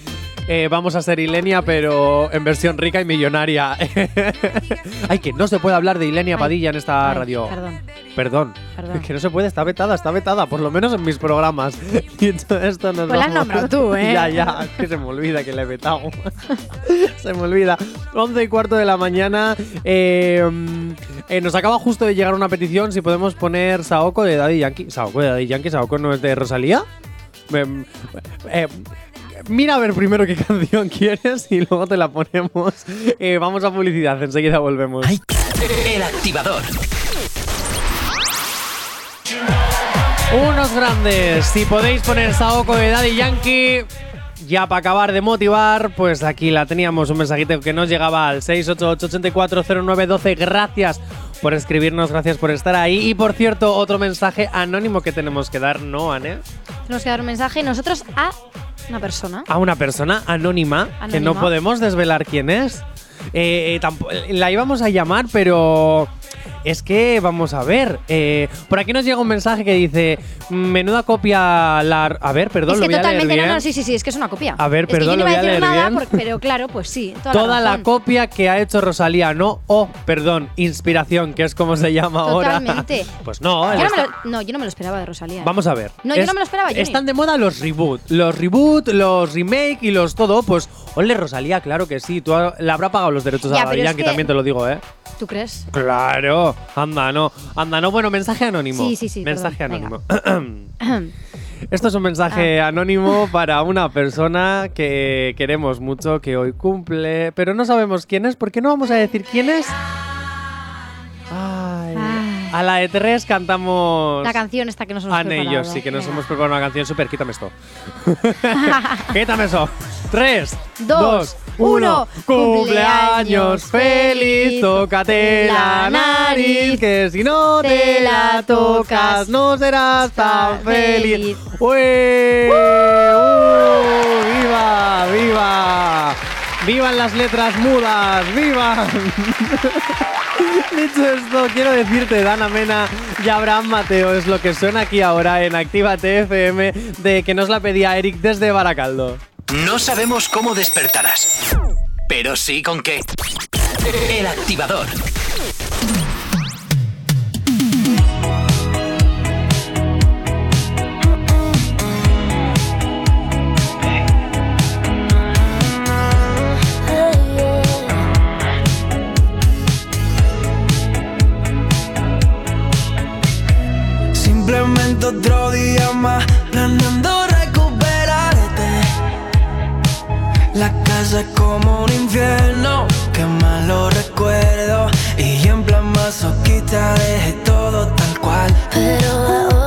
eh, vamos a ser Ilenia, pero en versión rica y millonaria. Ay, que no se puede hablar de Ilenia Padilla en esta ay, radio. Perdón. Perdón. Perdón. Es que no se puede, está vetada, está vetada, por lo menos en mis programas. Y todo esto nos Pues la has vamos- nombrado tú, ¿eh? ya, ya, es que se me olvida que la he vetado. se me olvida. 11 y cuarto de la mañana. eh, mm, eh, nos acaba justo de llegar una petición si podemos poner Saoko de Daddy Yankee. Saoko de Daddy Yankee, Saoko no es de Rosalía. Me- eh, mira a ver primero qué canción quieres y luego te la ponemos. Eh, vamos a publicidad, enseguida volvemos. Ay, El activador. Unos grandes. Si podéis poner Saoko de Daddy Yankee. Ya para acabar de motivar, pues aquí la teníamos un mensajito que nos llegaba al 688-840912. Gracias por escribirnos, gracias por estar ahí. Y por cierto, otro mensaje anónimo que tenemos que dar, ¿no, Anne? Tenemos que dar un mensaje nosotros a una persona. A una persona anónima, que no Anónima. podemos desvelar quién es. Eh, eh, la íbamos a llamar, pero es que vamos a ver. eh, por aquí nos llega un mensaje que dice: Menuda copia la. A ver, perdón, es lo que voy a leer totalmente, no, no, sí, sí, sí, es que es una copia. A ver, Es que perdón, yo no lo iba a voy a decir leer nada, bien. pero claro, pues sí. Toda, Toda la copia que ha hecho Rosalía, no, oh, perdón, inspiración, que es como se llama ahora. Totalmente. Pues no, Yo no, está- lo, no, yo no me lo esperaba de Rosalía. Vamos a ver. No, yo no me lo esperaba, Johnny. Están de moda los reboot. Los reboot, los remake y los todo. Pues, ole, Rosalía, claro que sí. Tú le habrá pagado los derechos Ya, a Daddy que- también te lo digo, ¿eh? ¿Tú crees? Claro. Anda, no. Anda, no. Bueno, mensaje anónimo. Sí, sí, sí, Mensaje perdón, anónimo. Esto es un mensaje Ah. anónimo para una persona que queremos mucho, que hoy cumple, pero no sabemos quién es. ¿Por qué no vamos a decir quién es? Ay. Ay. A la de tres cantamos. La canción esta que nos hemos Ah, ellos, preparado. sí, que nos Venga. hemos preparado una canción súper. Quítame esto. Quítame eso. Tres, Dos, dos, uno. Cumpleaños feliz, tócate la nariz, que si no te la tocas no serás tan feliz. ¡Ué! ¡Uh! ¡Viva! ¡Viva! ¡Vivan las letras mudas! ¡Vivan! Dicho esto, quiero decirte, Dana Mena y Abraham Mateo, es lo que suena aquí ahora en Activa TFM de que nos la pedía Eric desde Baracaldo. No sabemos cómo despertarás, pero sí con qué. El activador. Simplemente otro día más planeando La casa es como un infierno, que malo recuerdo. Y en plan masoquista dejé todo tal cual. Pero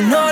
no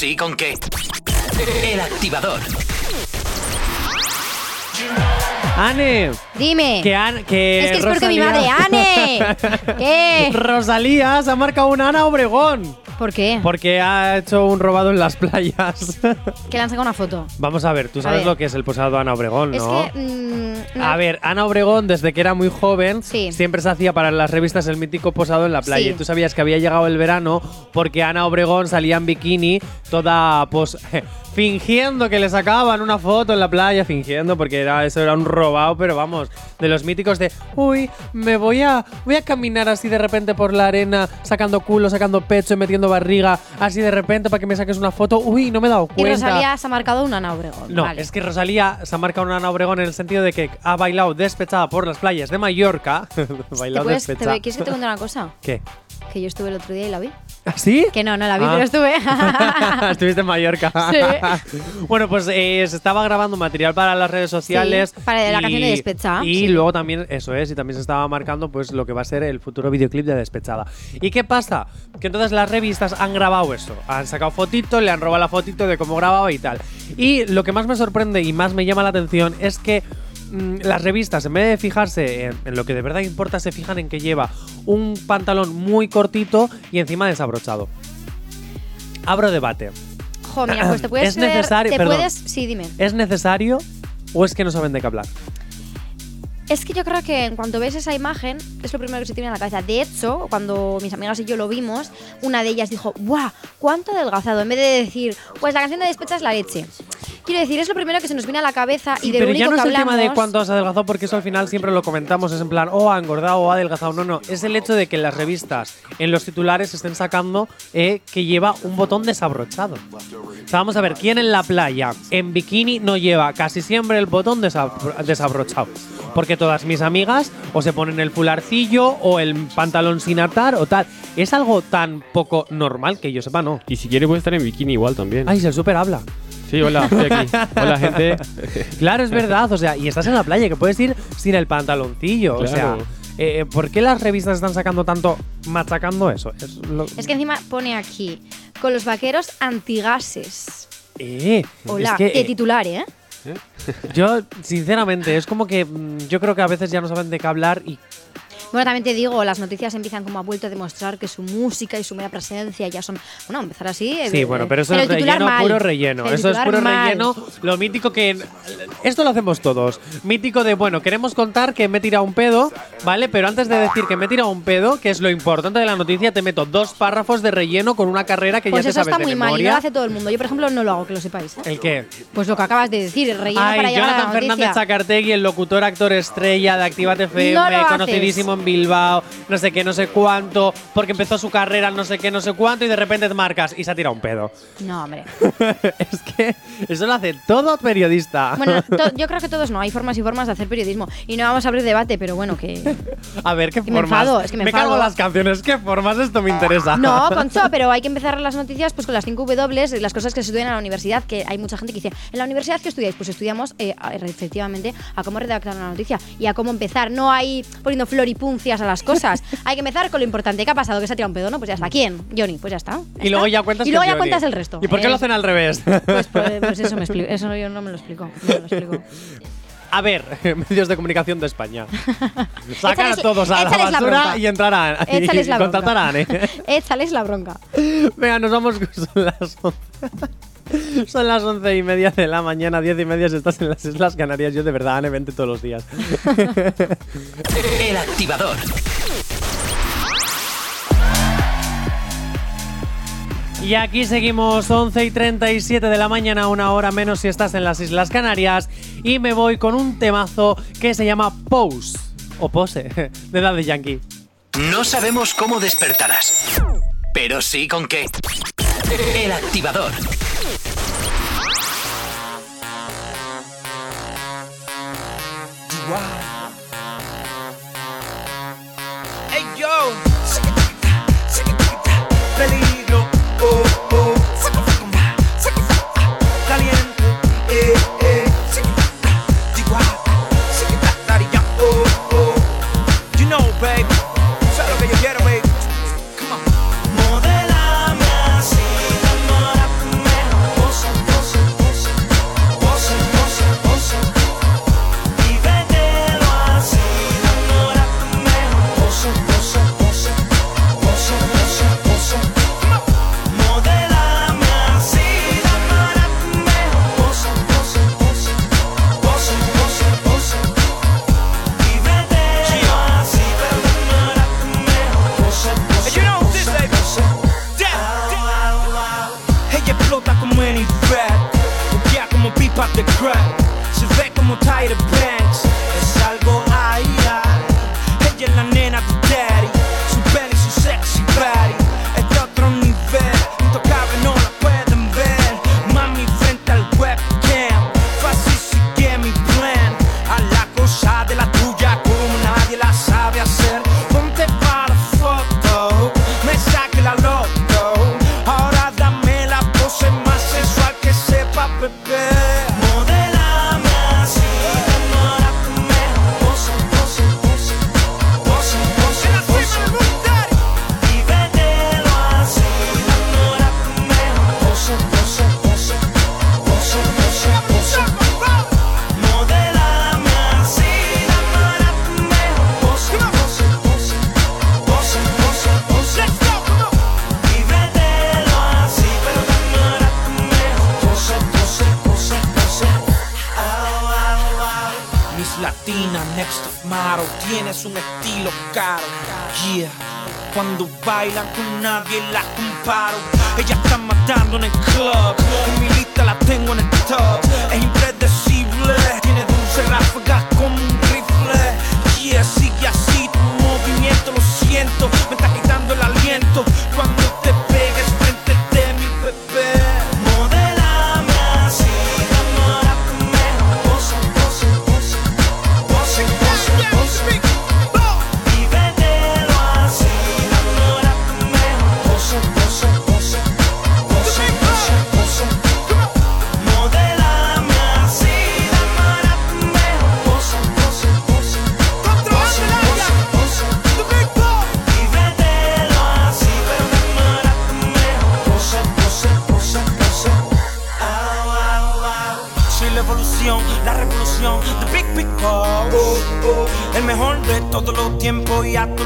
sí con qué. El activador. Ane, Dime. que, An- que es que es porque mi Rosalía- madre, Ane. ¿Qué? Rosalía se ha marcado una Ana Obregón. ¿Por qué? Porque ha hecho un robado en las playas. Que le han sacado una foto. Vamos a ver, tú sabes ver. lo que es el posado Ana Obregón, Es ¿no? que. mm, no. A ver, Ana Obregón, desde que era muy joven, Sí. siempre se hacía para las revistas el mítico posado en la playa. Sí. Y tú sabías que había llegado el verano porque Ana Obregón salía en bikini, toda pues fingiendo que le sacaban una foto en la playa, fingiendo, porque era, eso era un robado, pero vamos, de los míticos de uy, me voy a, voy a caminar así de repente por la arena, sacando culo, sacando pecho y metiendo barriga, así de repente para que me saques una foto. Uy, no me he dado Y cuenta. Rosalía se ha marcado una Ana Obregón. No, Vale. es que Rosalía se ha marcado una Ana Obregón en el sentido de que ha bailado despechada por las playas de Mallorca. ¿Te bailado puedes, te despechada. ¿Quieres que te cuente una cosa? ¿Qué? Que yo estuve el otro día y la vi. ¿Sí? Que no, no la vi, Ah. pero estuve. Estuviste en Mallorca. bueno, pues eh, se estaba grabando material para las redes sociales. Sí, para la canción de Despechada, Y sí. luego también, eso es, y también se estaba marcando pues lo que va a ser el futuro videoclip de Despechada. ¿Y qué pasa? Que entonces las revistas han grabado eso. Han sacado fotitos, le han robado la fotito de cómo grababa y tal. Y lo que más me sorprende y más me llama la atención es que las revistas, en vez de fijarse en, en lo que de verdad importa, se fijan en que lleva un pantalón muy cortito y encima desabrochado. Abro debate. Jo, pues te puedes Es ver- necesario- Te perdón. puedes. Sí, dime. ¿Es necesario o es que no saben de qué hablar? Es que yo creo que en cuanto ves esa imagen, es lo primero que se te viene a la cabeza. De hecho, cuando mis amigas y yo lo vimos, una de ellas dijo, ¡buah! ¿Cuánto adelgazado? En vez de decir, pues la canción de despecha es la leche. Quiero decir, es lo primero que se nos viene a la cabeza y de Pero lo ya único no es que el tema de hablamos- cuánto has adelgazado, porque eso al final siempre lo comentamos. Es en plan, oh, ha engordado o ha adelgazado. No, no. Es el hecho de que en las revistas, en los titulares, estén sacando eh, que lleva un botón desabrochado. O sea, vamos a ver, ¿quién en la playa, en bikini, no lleva casi siempre el botón desabro- desabrochado? Porque todas mis amigas o se ponen el fularcillo o el pantalón sin atar o tal. Es algo tan poco normal que yo sepa, no. Y si quiere puede estar en bikini igual también. Ay, si el súper habla. Sí, hola, estoy aquí. Hola, gente. Claro, es verdad. O sea, y estás en la playa, que puedes ir sin el pantaloncillo. O sea, Claro. eh, ¿por qué las revistas están sacando tanto, machacando eso? Es lo- Es que encima pone aquí, con los vaqueros antigases. Eh, Hola, es que, de eh, titular, ¿eh? yo, sinceramente, es como que mm, yo creo que a veces ya no saben de qué hablar y Bueno, también te digo, las noticias empiezan como a vuelto a demostrar que su música y su mera presencia ya son. Bueno, empezar así. Sí, eh, bueno, eh, pero eso es relleno, mal. puro relleno. El Eso es puro mal. relleno. Lo mítico que. Esto lo hacemos todos. Mítico de, bueno, queremos contar que me he tirado un pedo, ¿vale? Pero antes de decir que me he tirado un pedo, que es lo importante de la noticia, te meto dos párrafos de relleno con una carrera que Pues ya te eso sabes está de muy mal y no lo hace todo el mundo. Yo, por ejemplo, no lo hago, que lo sepáis. ¿eh? ¿El qué? Pues lo que acabas de decir, el relleno para Ay, llegar a la Jonathan noticia. Fernández Zacartegui, el locutor, actor estrella de Actívate FM, No conocidísimo en Bilbao, no sé qué, no sé cuánto, porque empezó su carrera no sé qué, no sé cuánto, y de repente te marcas y se ha tirado un pedo. No, hombre. es que eso lo hace todo periodista. Bueno, to- yo creo que todos no. Hay formas y formas de hacer periodismo. Y no vamos a abrir debate, pero bueno, que. A ver, ¿qué que me formas? enfado, es que me cargo enfado. las canciones, ¿qué formas? Esto me interesa. No, Concho, pero hay que empezar las noticias pues con las 5 W, las cosas que se estudian en la universidad, que hay mucha gente que dice, ¿en la universidad qué estudiáis? Pues estudiamos eh, efectivamente a cómo redactar una noticia y a cómo empezar. No hay poniendo floripuncias a las cosas. hay que empezar con lo importante. ¿Qué ha pasado? ¿Que se ha tirado un pedo? No, pues ya está. ¿Quién? Johnny, pues ya está. Y luego ya cuentas Y luego ya Johnny. cuentas el resto. ¿Y por qué Eh, lo hacen al revés? Pues, pues, pues eso me explico. Eso yo no me lo explico. No me lo explico. A ver, medios de comunicación de España. Sacar a Échales- todos a la échales la basura bronca. y entrar a y Échales la contratar bronca. a Anne. Échales la bronca. Venga, nos vamos con las 11. Son las once y media de la mañana, diez y media si estás en las Islas Canarias. Yo de verdad, Ane, vente todos los días. El activador. Y aquí seguimos 11 y 37 de la mañana, una hora menos si estás en las Islas Canarias. Y me voy con un temazo que se llama Pose, o Pose, de Daddy Yankee. No sabemos cómo despertarás, pero sí con qué. El activador. wow.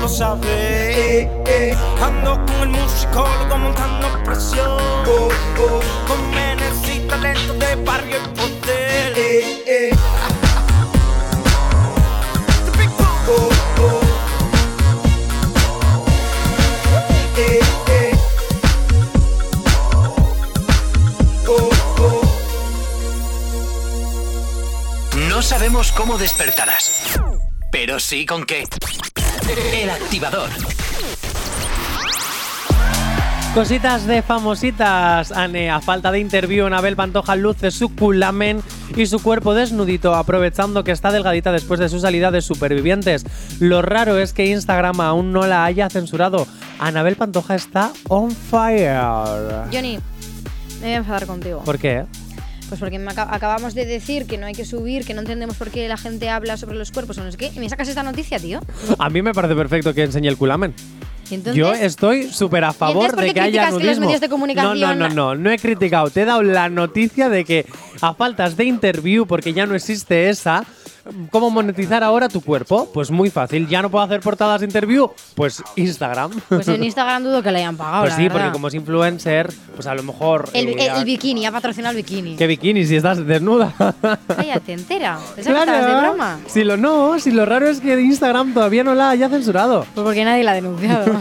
Lo sabes. Ando con el musicólogo montando presión. Con menes y talento de barrio y poder. No sabemos cómo despertarás, pero sí con qué. El activador. Cositas de famositas, Ane. A falta de interview, Anabel Pantoja luce su culamen y su cuerpo desnudito, aprovechando que está delgadita después de su salida de Supervivientes. Lo raro es que Instagram aún no la haya censurado. Anabel Pantoja está on fire. Johnny, me voy a enfadar contigo. ¿Por qué? Pues porque me aca- acabamos de decir que no hay que subir, que no entendemos por qué la gente habla sobre los cuerpos o no sé qué. Y me sacas esta noticia, tío. A mí me parece perfecto que enseñe el culamen. Entonces, Yo estoy súper a favor de que haya criticas que los nudismo. medios de comunicación- No, no, no, no, no he criticado. Te he dado la noticia de que a faltas de interview, porque ya no existe esa, ¿Cómo monetizar ahora tu cuerpo? Pues muy fácil. ¿Ya no puedo hacer portadas de interview? Pues Instagram. Pues en Instagram dudo que le hayan pagado. Pues sí, porque como es influencer, pues a lo mejor. El, eh, el- el bikini, ha patrocinado el bikini. ¿Qué bikini si estás desnuda? Cállate, entera. Pensaba que estabas de broma. Si lo no, si lo raro es que Instagram todavía no la haya censurado. Pues porque nadie la ha denunciado.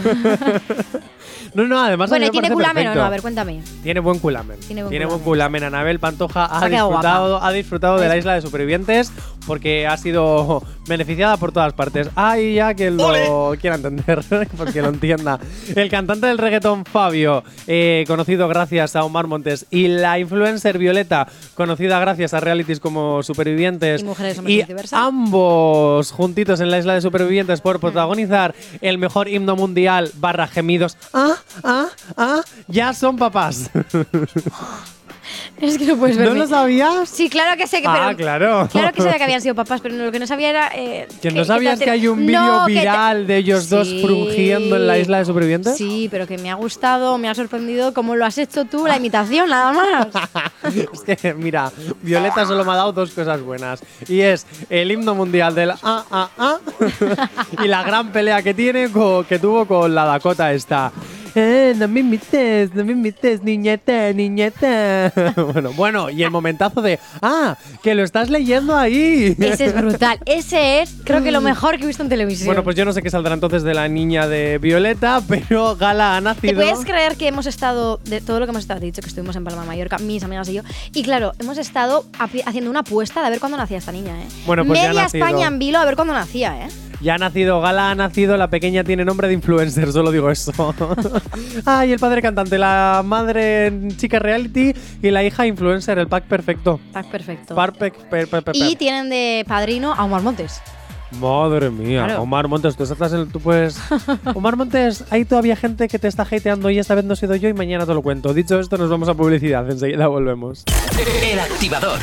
No, no, además. a mí bueno, me ¿y tiene culamen o no? A ver, cuéntame. Tiene buen culamen. Tiene buen buen culamen. culamen. Anabel Pantoja ha disfrutado, ha disfrutado de la isla de supervivientes porque ha sido beneficiada por todas partes. Ay, ya que lo quiera entender, porque lo entienda. El cantante del reggaetón Fabio, eh, conocido gracias a Omar Montes, y la influencer Violeta, conocida gracias a realities como Supervivientes. Y Mujeres, y ambos juntitos en la isla de supervivientes por protagonizar el mejor himno mundial barra gemidos. Ah, ah, ah, ya son papás. Es que no puedes ¿No verme. lo sabías? Sí, claro que sé que. Ah, pero- claro. Claro que sabía que habían sido papás, pero lo que no sabía era. eh, ¿Que no sabías te- que hay un vídeo No, que viral de ellos dos Sí. frungiendo en la isla de supervivientes? Sí, pero que me ha gustado, me ha sorprendido cómo lo has hecho tú, la imitación, nada más. es que, mira, Violeta solo me ha dado dos cosas buenas. Y es el himno mundial del ah, ah, ah. y la gran pelea que tiene, co- que tuvo con la Dakota esta. Eh, no me imites, no me imites, niñeta, niñeta. bueno, bueno, y el momentazo de, ah, que lo estás leyendo ahí. Ese es brutal. Ese es, creo que lo mejor que he visto en televisión. Bueno, pues yo no sé qué saldrá entonces de la niña de Violeta, pero Gala ha ¿Te nacido. puedes creer que hemos estado, de todo lo que hemos estado, te dicho que estuvimos en Palma Mallorca, mis amigas y yo, y claro, hemos estado haciendo una apuesta de a ver cuándo nacía esta niña, ¿eh? Bueno, pues Media. España en vilo a ver cuándo nacía, ¿eh? Ya ha nacido, Gala ha nacido, la pequeña tiene nombre de influencer, solo digo eso. Ay, el padre cantante, la madre chica reality y la hija influencer, el pack perfecto. Pack perfecto. Y tienen de padrino a Omar Montes. Madre mía, Claro. Omar Montes, tú estás en, tú puedes... Omar Montes, hay todavía gente que te está hateando y esta vez no he sido yo y mañana te lo cuento. Dicho esto, nos vamos a publicidad, enseguida volvemos. El activador.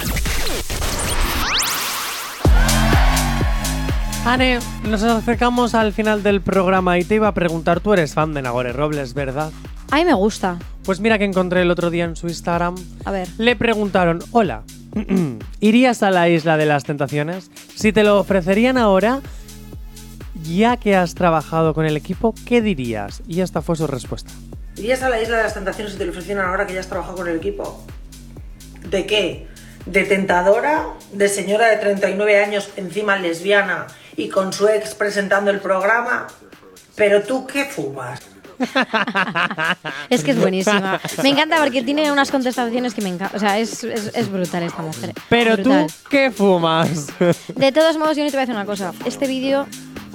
Ane, nos acercamos al final del programa y te iba a preguntar, tú eres fan de Nagore Robles, ¿verdad? A mí me gusta. Pues mira que encontré el otro día en su Instagram. A ver. Le preguntaron, hola, ¿irías a la isla de las tentaciones? Si te lo ofrecerían ahora, ya que has trabajado con el equipo, ¿qué dirías? Y esta fue su respuesta. ¿Irías a la isla de las tentaciones si te lo ofrecieran ahora que ya has trabajado con el equipo? ¿De qué? ¿De tentadora? ¿De señora de 39 años encima lesbiana y con su ex presentando el programa? ¿Pero tú qué fumas? Es que es buenísima. Me encanta porque tiene unas contestaciones que me encantan. O sea, es, es, es brutal esta mujer. Pero Brutal. tú, ¿qué fumas? De todos modos, yo ni te voy a decir una cosa. Este vídeo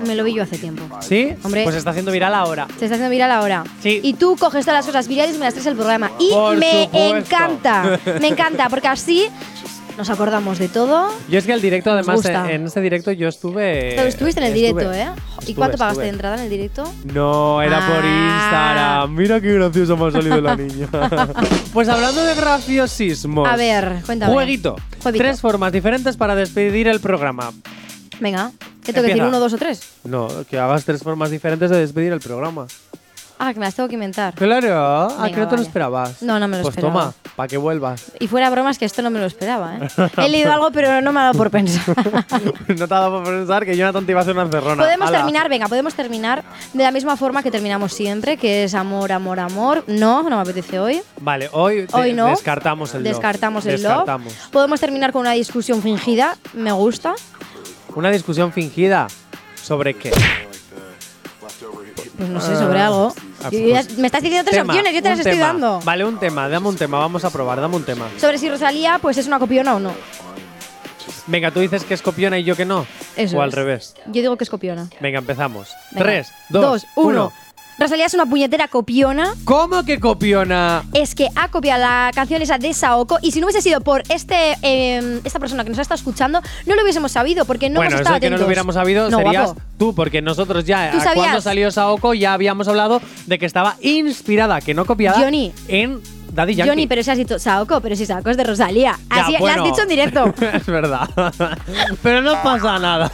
me lo vi yo hace tiempo. ¿Sí? Hombre. Pues está haciendo viral ahora. Se está haciendo viral ahora. Sí. Y tú coges todas las cosas virales y me las traes al programa. Y Por me supuesto. encanta. Me encanta, porque así nos acordamos de todo. Yo es que el directo, además, en ese directo yo estuve... Pero estuviste en el estuve- directo, ¿eh? ¿Y cuánto pagaste de entrada en el directo? No, era por Ah. Instagram. Mira qué gracioso me ha salido la niña. pues hablando de graciosismos. A ver, cuéntame. Jueguito. Tres formas diferentes para despedir el programa. Venga, ¿qué tengo que decir? ¿Uno, dos o tres? No, que hagas tres formas diferentes de despedir el programa. Ah, que me las tengo que inventar. Claro, ¿a Venga, que no te lo vale. esperabas? No, no me lo pues esperaba. toma, para que vuelvas. Y fuera bromas que esto no me lo esperaba, ¿eh? He leído algo, pero no me ha dado por pensar. no te ha dado por pensar que Jonathan te iba a hacer una encerrona. Podemos Ala. terminar, venga, podemos terminar de la misma forma que terminamos siempre, que es amor, amor, amor. No, no me apetece hoy. Vale, hoy, Hoy no. descartamos el love. Descartamos el Descartamos. love. Podemos terminar con una discusión fingida. Me gusta. Una discusión fingida. ¿Sobre qué? Pues no sé, sobre algo. Ah, Yo ya- pues, me estás diciendo tres tema, opciones, yo te las un estoy tema. dando. Vale, un tema, dame un tema, vamos a probar, dame un tema. Sobre si Rosalía, pues es una copiona o no. Venga, tú dices que es copiona y yo que no. Eso o al es. revés. Yo digo que es copiona. Venga, empezamos. Venga. Tres, dos, uno. uno. Rosalía es una puñetera copiona. ¿Cómo que copiona? Es que ha copiado la canción esa de Saoko y si no hubiese sido por este eh, esta persona que nos ha estado escuchando, no lo hubiésemos sabido porque no bueno, hemos eso estado de que no lo hubiéramos sabido No, serías guapo. tú, porque nosotros ya, ¿Tú a cuando salió Saoko, ya habíamos hablado de que estaba inspirada, que no copiada, Johnny. en Daddy Yankee. Johnny, pero si has dicho Saoko, pero si Saoko es de Rosalía. Ya, Así bueno. lo has dicho en directo. es verdad. pero no pasa nada.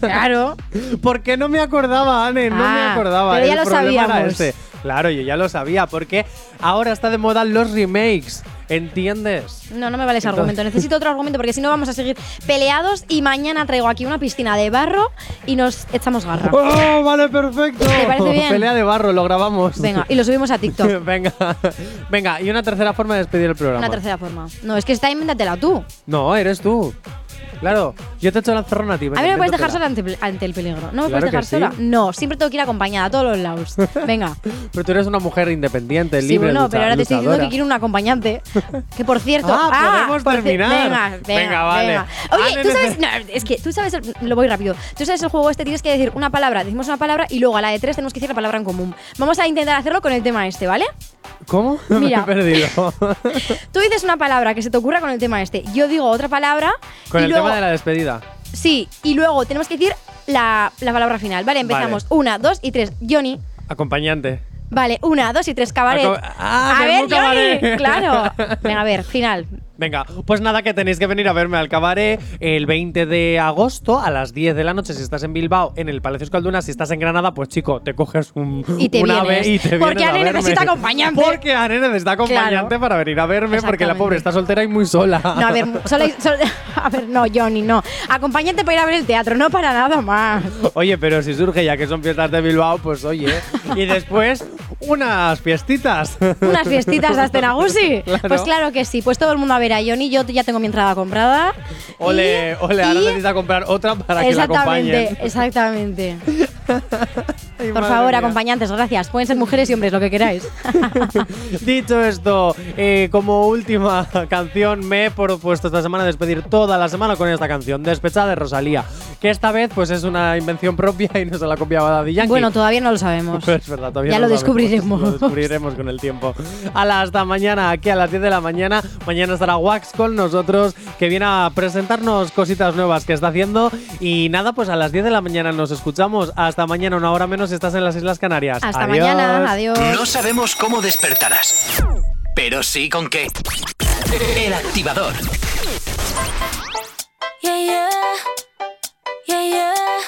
claro. Porque no me acordaba, Anne, no me Ah, acordaba. pero ya El lo problema era ese. Claro, yo ya lo sabía, porque ahora está de moda los remakes. ¿Entiendes? No, no me vale ese Entonces- argumento. Necesito otro argumento porque si no vamos a seguir peleados y mañana traigo aquí una piscina de barro y nos echamos garra. ¡Oh, vale, perfecto! ¿Te parece bien? Pelea de barro, lo grabamos. Venga, y lo subimos a TikTok. Venga, venga, y una tercera forma de despedir el programa. Una tercera forma. No, es que está invéntatela tú. No, eres tú. Claro, yo te echo la encerrona a ti. A mí no me puedes dejar sola ante, ante el peligro. ¿No me Claro puedes dejar que sí. sola? No, siempre tengo que ir acompañada a todos los lados. Venga. Pero tú eres una mujer independiente, Sí, libre, bueno, lucha- pero ahora te estoy diciendo que quiero un acompañante. Que por cierto. Ah, podemos por ci- terminar. Venga, venga, Venga, vale. venga. Ah, Oye, ne- tú sabes. No, es que tú sabes. el- lo voy rápido. Tú sabes el juego este, tienes que decir una palabra, decimos una palabra y luego a la de tres tenemos que decir la palabra en común. Vamos a intentar hacerlo con el tema este, ¿vale? ¿Cómo? Mira. Me he perdido. Tú dices una palabra que se te ocurra con el tema este. Yo digo otra palabra. Con y luego, tema de la despedida. Sí, y luego tenemos que decir la, la palabra final. Vale, empezamos. Una, dos y tres. Johnny. Acompañante. Vale, una, dos y tres. Cabaret. Aco- Ah, a ver, Cabaret. Johnny. Claro. Venga, a ver, final. Venga, pues nada, que tenéis que venir a verme al cabaret el 20 de agosto a las 10 de la noche si estás en Bilbao, en el Palacio Escalduna. Si estás en Granada, pues chico, te coges un, Y te un ave y te Porque Ane necesita acompañante. Porque Ane necesita acompañante Claro. para venir a verme, porque la pobre está soltera y muy sola. No, a ver, solo, solo- a ver, no, Johnny, no. Acompañante para ir a ver el teatro, no para nada más. Oye, pero si surge ya que son fiestas de Bilbao, pues oye. y después, unas fiestitas. Unas fiestitas de Astenagusi. Claro. Pues claro que sí. Pues todo el mundo a ver a Johnny. Yo ya tengo mi entrada comprada. Ole, Y- ole, ahora y- necesita comprar otra para que la Exactamente, acompañen. exactamente. Ay, Por favor, mía. acompañantes, gracias. Pueden ser mujeres y hombres, lo que queráis. Dicho esto, eh, como última canción me he propuesto esta semana despedir toda la semana con esta canción, Despechada de Rosalía, que esta vez pues es una invención propia y no se la copiaba Daddy Yankee. bueno, todavía no lo sabemos. Pero es verdad, todavía Ya no lo sabemos. descubriremos. Lo descubriremos con el tiempo. A hasta mañana, aquí a las 10 de la mañana. Mañana estará Wax con nosotros, que viene a presentarnos cositas nuevas que está haciendo. Y nada, pues a las 10 de la mañana nos escuchamos. Hasta mañana, una hora menos, si estás en las Islas Canarias. Hasta Adiós. mañana, adiós. No sabemos cómo despertarás, pero sí con qué. El activador. Yeah, yeah. Yeah,